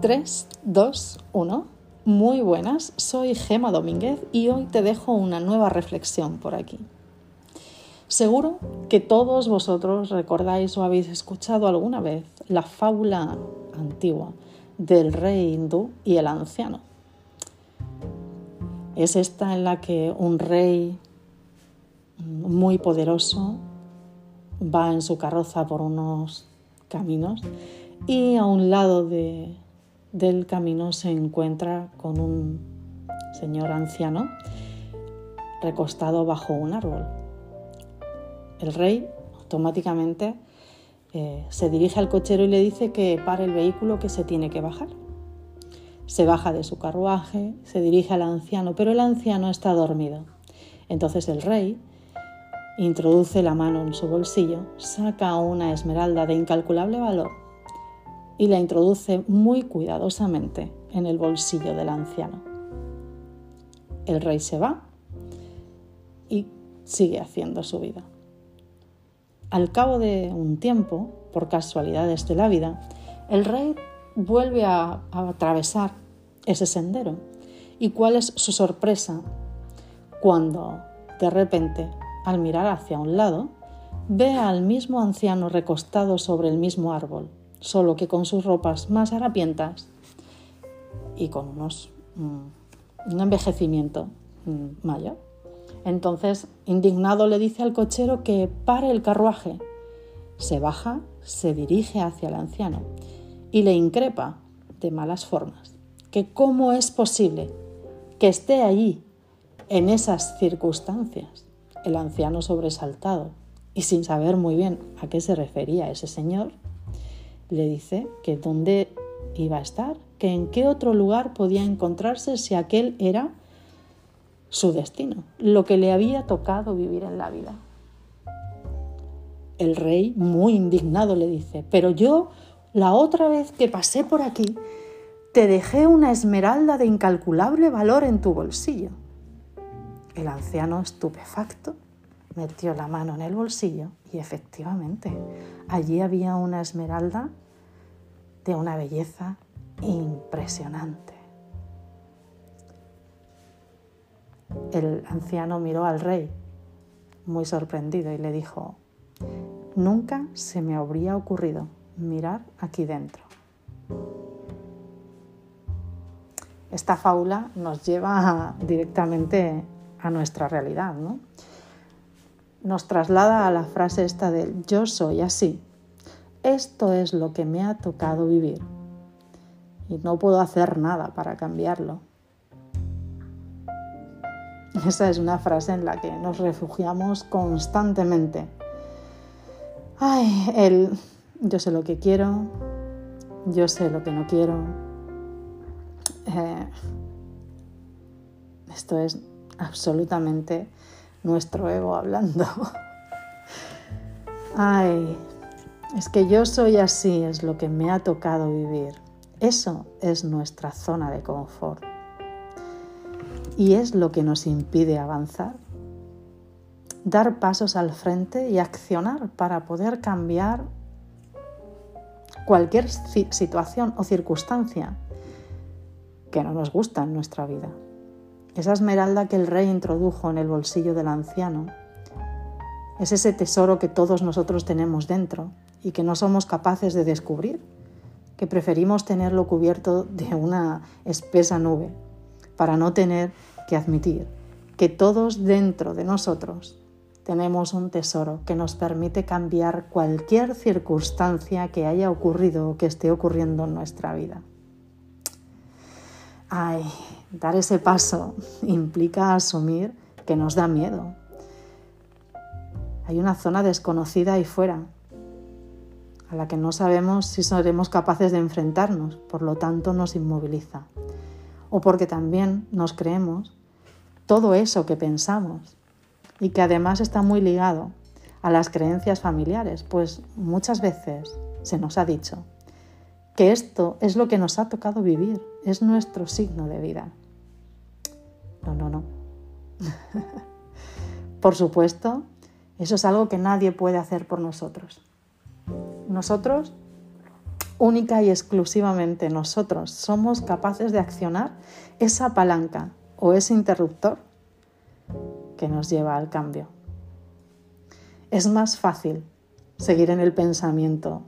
3, 2, 1. Muy buenas, soy Gema Domínguez y hoy te dejo una nueva reflexión por aquí. Seguro que todos vosotros recordáis o habéis escuchado alguna vez la fábula antigua del rey hindú y el anciano. Es esta en la que un rey muy poderoso va en su carroza por unos caminos y a un lado de, del camino se encuentra con un señor anciano recostado bajo un árbol. El rey automáticamente eh, se dirige al cochero y le dice que pare el vehículo que se tiene que bajar. Se baja de su carruaje, se dirige al anciano, pero el anciano está dormido. Entonces el rey introduce la mano en su bolsillo, saca una esmeralda de incalculable valor y la introduce muy cuidadosamente en el bolsillo del anciano. El rey se va y sigue haciendo su vida. Al cabo de un tiempo, por casualidades de la vida, el rey vuelve a, atravesar ese sendero. ¿Y cuál es su sorpresa? Cuando de repente, al mirar hacia un lado, ve al mismo anciano recostado sobre el mismo árbol, solo que con sus ropas más harapientas y con unos, mm, un envejecimiento mm, mayor. Entonces, indignado, le dice al cochero que pare el carruaje. Se baja, se dirige hacia el anciano y le increpa de malas formas que cómo es posible que esté allí en esas circunstancias. El anciano sobresaltado y sin saber muy bien a qué se refería ese señor, le dice que dónde iba a estar, que en qué otro lugar podía encontrarse si aquel era su destino, lo que le había tocado vivir en la vida. El rey, muy indignado, le dice, pero yo, la otra vez que pasé por aquí, te dejé una esmeralda de incalculable valor en tu bolsillo. El anciano, estupefacto, metió la mano en el bolsillo y efectivamente allí había una esmeralda de una belleza impresionante. El anciano miró al rey muy sorprendido y le dijo, nunca se me habría ocurrido mirar aquí dentro. Esta fábula nos lleva directamente a nuestra realidad, ¿no? Nos traslada a la frase esta del yo soy así, esto es lo que me ha tocado vivir y no puedo hacer nada para cambiarlo. Esa es una frase en la que nos refugiamos constantemente. Ay, el yo sé lo que quiero, yo sé lo que no quiero. Eh, esto es absolutamente nuestro ego hablando. Ay, es que yo soy así, es lo que me ha tocado vivir. Eso es nuestra zona de confort. Y es lo que nos impide avanzar. Dar pasos al frente y accionar para poder cambiar cualquier situación o circunstancia que no nos gusta en nuestra vida. Esa esmeralda que el rey introdujo en el bolsillo del anciano es ese tesoro que todos nosotros tenemos dentro y que no somos capaces de descubrir, que preferimos tenerlo cubierto de una espesa nube para no tener que admitir que todos dentro de nosotros tenemos un tesoro que nos permite cambiar cualquier circunstancia que haya ocurrido o que esté ocurriendo en nuestra vida. Ay, dar ese paso implica asumir que nos da miedo. Hay una zona desconocida ahí fuera a la que no sabemos si seremos capaces de enfrentarnos, por lo tanto nos inmoviliza. O porque también nos creemos todo eso que pensamos y que además está muy ligado a las creencias familiares, pues muchas veces se nos ha dicho que esto es lo que nos ha tocado vivir, es nuestro signo de vida. No, no, no. por supuesto, eso es algo que nadie puede hacer por nosotros. Nosotros única y exclusivamente nosotros somos capaces de accionar esa palanca o ese interruptor que nos lleva al cambio. Es más fácil seguir en el pensamiento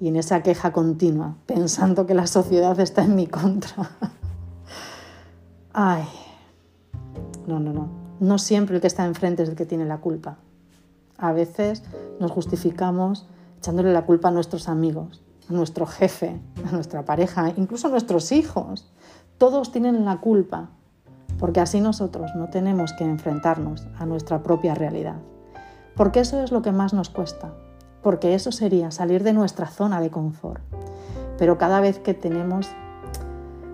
y en esa queja continua, pensando que la sociedad está en mi contra. Ay, no, no, no. No siempre el que está enfrente es el que tiene la culpa. A veces nos justificamos echándole la culpa a nuestros amigos, a nuestro jefe, a nuestra pareja, incluso a nuestros hijos. Todos tienen la culpa, porque así nosotros no tenemos que enfrentarnos a nuestra propia realidad. Porque eso es lo que más nos cuesta, porque eso sería salir de nuestra zona de confort. Pero cada vez que tenemos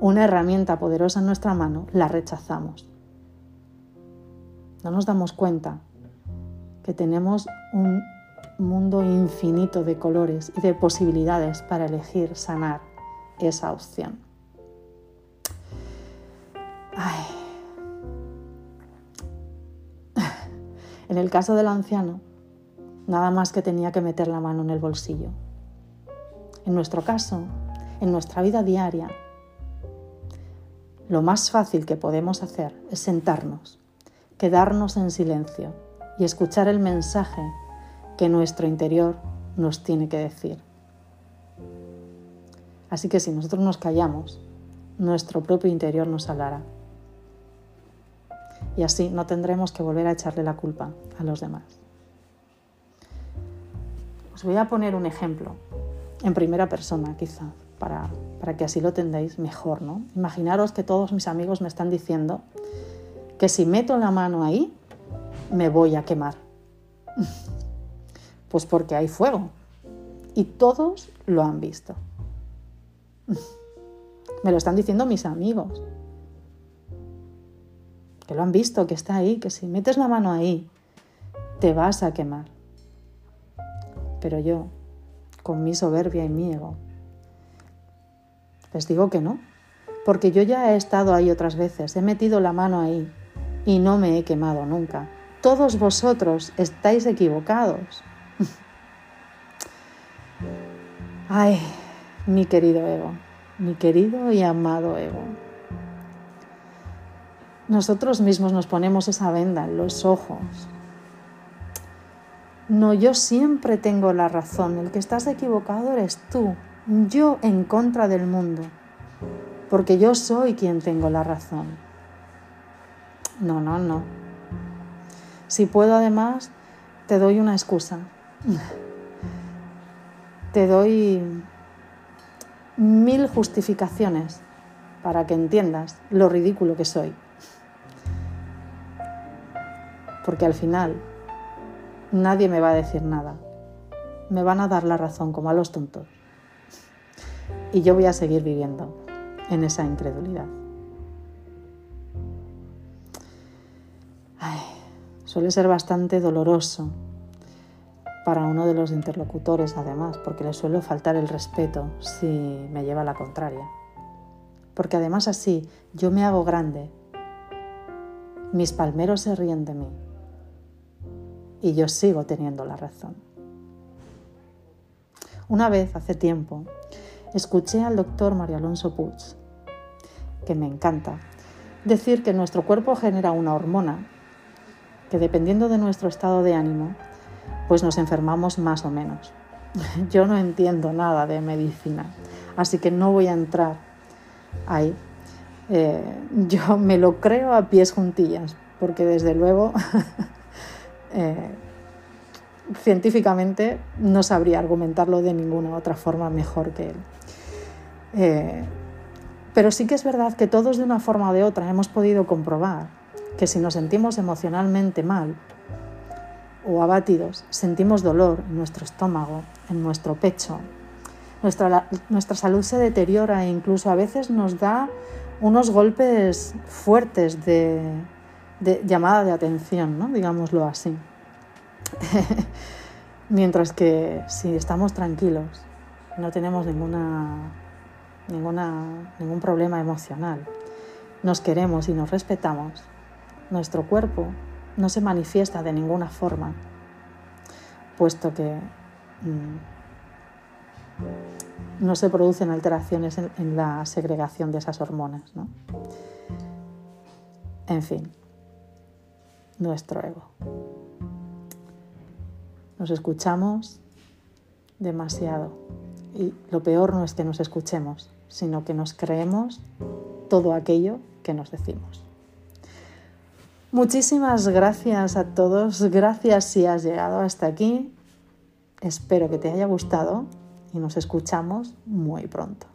una herramienta poderosa en nuestra mano, la rechazamos. No nos damos cuenta que tenemos un mundo infinito de colores y de posibilidades para elegir sanar esa opción. En el caso del anciano, nada más que tenía que meter la mano en el bolsillo. En nuestro caso, en nuestra vida diaria, lo más fácil que podemos hacer es sentarnos, quedarnos en silencio y escuchar el mensaje que nuestro interior nos tiene que decir. Así que si nosotros nos callamos, nuestro propio interior nos hablará. Y así no tendremos que volver a echarle la culpa a los demás. Voy a poner un ejemplo, en primera persona quizá, para, para que así lo tendáis mejor. ¿no? Imaginaros que todos mis amigos me están diciendo que si meto la mano ahí, me voy a quemar. Pues porque hay fuego. Y todos lo han visto. Me lo están diciendo mis amigos. Que lo han visto, que está ahí, que si metes la mano ahí, te vas a quemar. Pero yo, con mi soberbia y mi ego, les digo que no, porque yo ya he estado ahí otras veces, he metido la mano ahí y no me he quemado nunca. Todos vosotros estáis equivocados. Ay, mi querido ego, mi querido y amado ego. Nosotros mismos nos ponemos esa venda en los ojos no, yo siempre tengo la razón. El que estás equivocado eres tú. Yo en contra del mundo. Porque yo soy quien tengo la razón. No, no, no. Si puedo además, te doy una excusa. Te doy mil justificaciones para que entiendas lo ridículo que soy. Porque al final nadie me va a decir nada. Me van a dar la razón como a los tontos. Y yo voy a seguir viviendo en esa incredulidad. suele ser bastante doloroso para uno de los interlocutores, además, porque le suele faltar el respeto si me lleva la contraria. Porque además así yo me hago grande, mis palmeros se ríen de mí y yo sigo teniendo la razón. Una vez, hace tiempo, escuché al doctor Mario Alonso Puig, que me encanta, decir que nuestro cuerpo genera una hormona que dependiendo de nuestro estado de ánimo, pues nos enfermamos más o menos. Yo no entiendo nada de medicina, así que no voy a entrar ahí. Eh, yo me lo creo a pies juntillas, porque desde luego Eh, científicamente no sabría argumentarlo de ninguna otra forma mejor que él. Eh, pero sí que es verdad que todos de una forma o de otra hemos podido comprobar que si nos sentimos emocionalmente mal o abatidos, sentimos dolor en nuestro estómago, en nuestro pecho, nuestra, nuestra salud se deteriora e incluso a veces nos da unos golpes fuertes de, de llamada de atención, ¿no? digámoslo así. Mientras que si estamos tranquilos, no tenemos ninguna, ninguna, ningún problema emocional, nos queremos y nos respetamos, nuestro cuerpo no se manifiesta de ninguna forma, puesto que mm, no se producen alteraciones en, la segregación de esas hormonas. ¿no? En fin, nuestro ego. Nos escuchamos demasiado. Y lo peor no es que nos escuchemos, sino que nos creemos todo aquello que nos decimos. Muchísimas gracias a todos, gracias si has llegado hasta aquí. Espero que te haya gustado y nos escuchamos muy pronto.